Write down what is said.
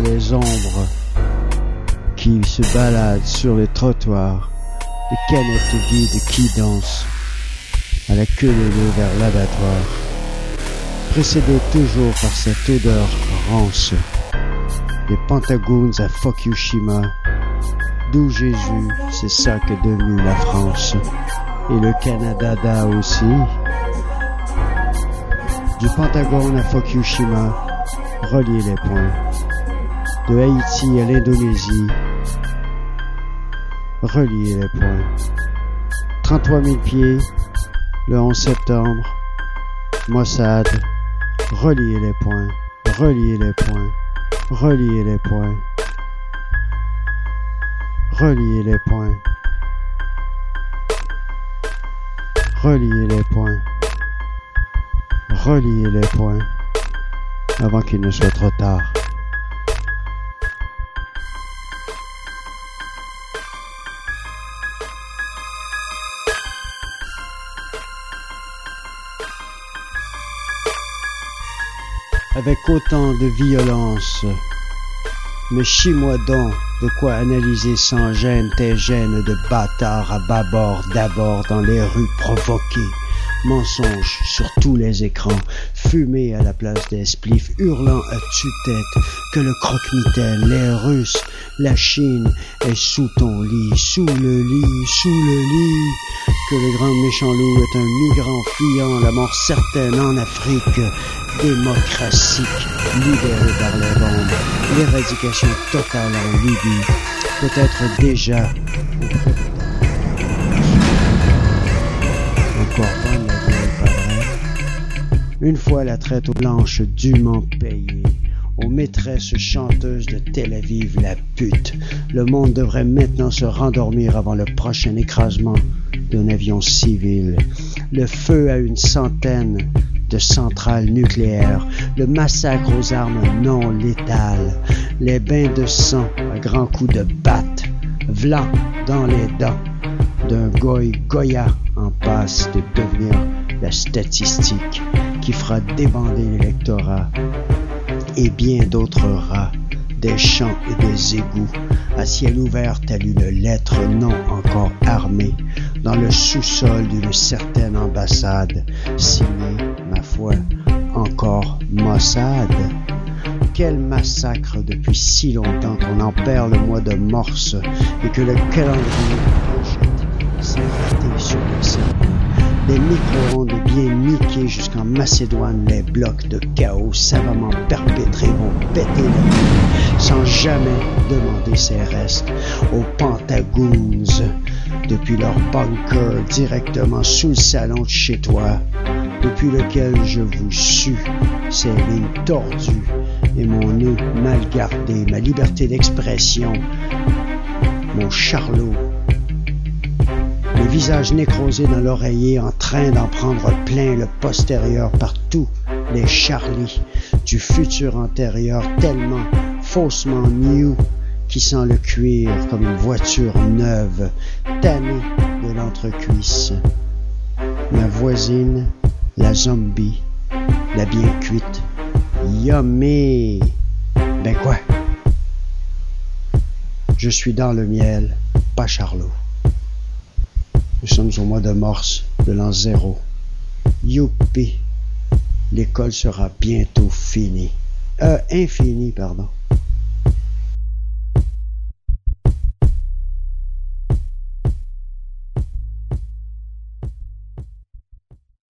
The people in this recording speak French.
les ombres qui se baladent sur les trottoirs, des canettes vides qui dansent à la queue leu vers l'abattoir, précédé toujours par cette odeur rance des Pentagones à Fukushima, d'où Jésus, c'est ça qu'est devenu la France, et le Canada aussi. Du Pentagone à Fukushima, relier les points. De Haïti à l'Indonésie, relier les points. 33 000 pieds, le 11 septembre, Mossad, relier les points, relier les points, relier les points, relier les points, relier les points, les points, avant qu'il ne soit trop tard. Avec autant de violence. Mais chie-moi donc de quoi analyser sans gêne tes gènes de bâtards à bâbord d'abord dans les rues provoquées. Mensonges sur tous les écrans, fumée à la place des spliffs, hurlant à tue-tête que le croque-mitaine, les Russes, la Chine est sous ton lit, sous le lit, sous le lit, que le grand méchant loup est un migrant fuyant la mort certaine en Afrique, démocratie libérée par les bombes, l'éradication totale en Libye, peut-être déjà encore bonne la? Une fois la traite aux blanches dûment payée, aux maîtresses chanteuses de Tel Aviv, la pute, le monde devrait maintenant se rendormir avant le prochain écrasement d'un avion civil. Le feu à une centaine de centrales nucléaires, le massacre aux armes non létales, les bains de sang à grands coups de batte, vlan dans les dents d'un goy goya en passe de devenir la statistique qui fera débander l'électorat et bien d'autres rats, des champs et des égouts, à ciel ouvert telle une lettre non encore armée, dans le sous-sol d'une certaine ambassade, signée, ma foi, encore Mossad. Quel massacre depuis si longtemps qu'on en perd le mois de morse et que le calendrier s'est raté sur le cerveau. Des micro-ondes bien niquées jusqu'en Macédoine, les blocs de chaos savamment perpétrés vont péter la nuit sans jamais demander ses restes aux Pentagoons. Depuis leur bunker directement sous le salon de chez toi, depuis lequel je vous sue ces lignes tordues et mon nœud mal gardé, ma liberté d'expression, mon charlot visage nécrosé dans l'oreiller en train d'en prendre plein le postérieur par tous les Charlie du futur antérieur tellement faussement new qui sent le cuir comme une voiture neuve tannée de l'entrecuisse. Ma voisine, la zombie, la bien cuite, yummy. Ben quoi? Je suis dans le miel, pas Charlot. Nous sommes au mois de mars de l'an zéro. Youpi! L'école sera bientôt finie. Euh, infinie, pardon.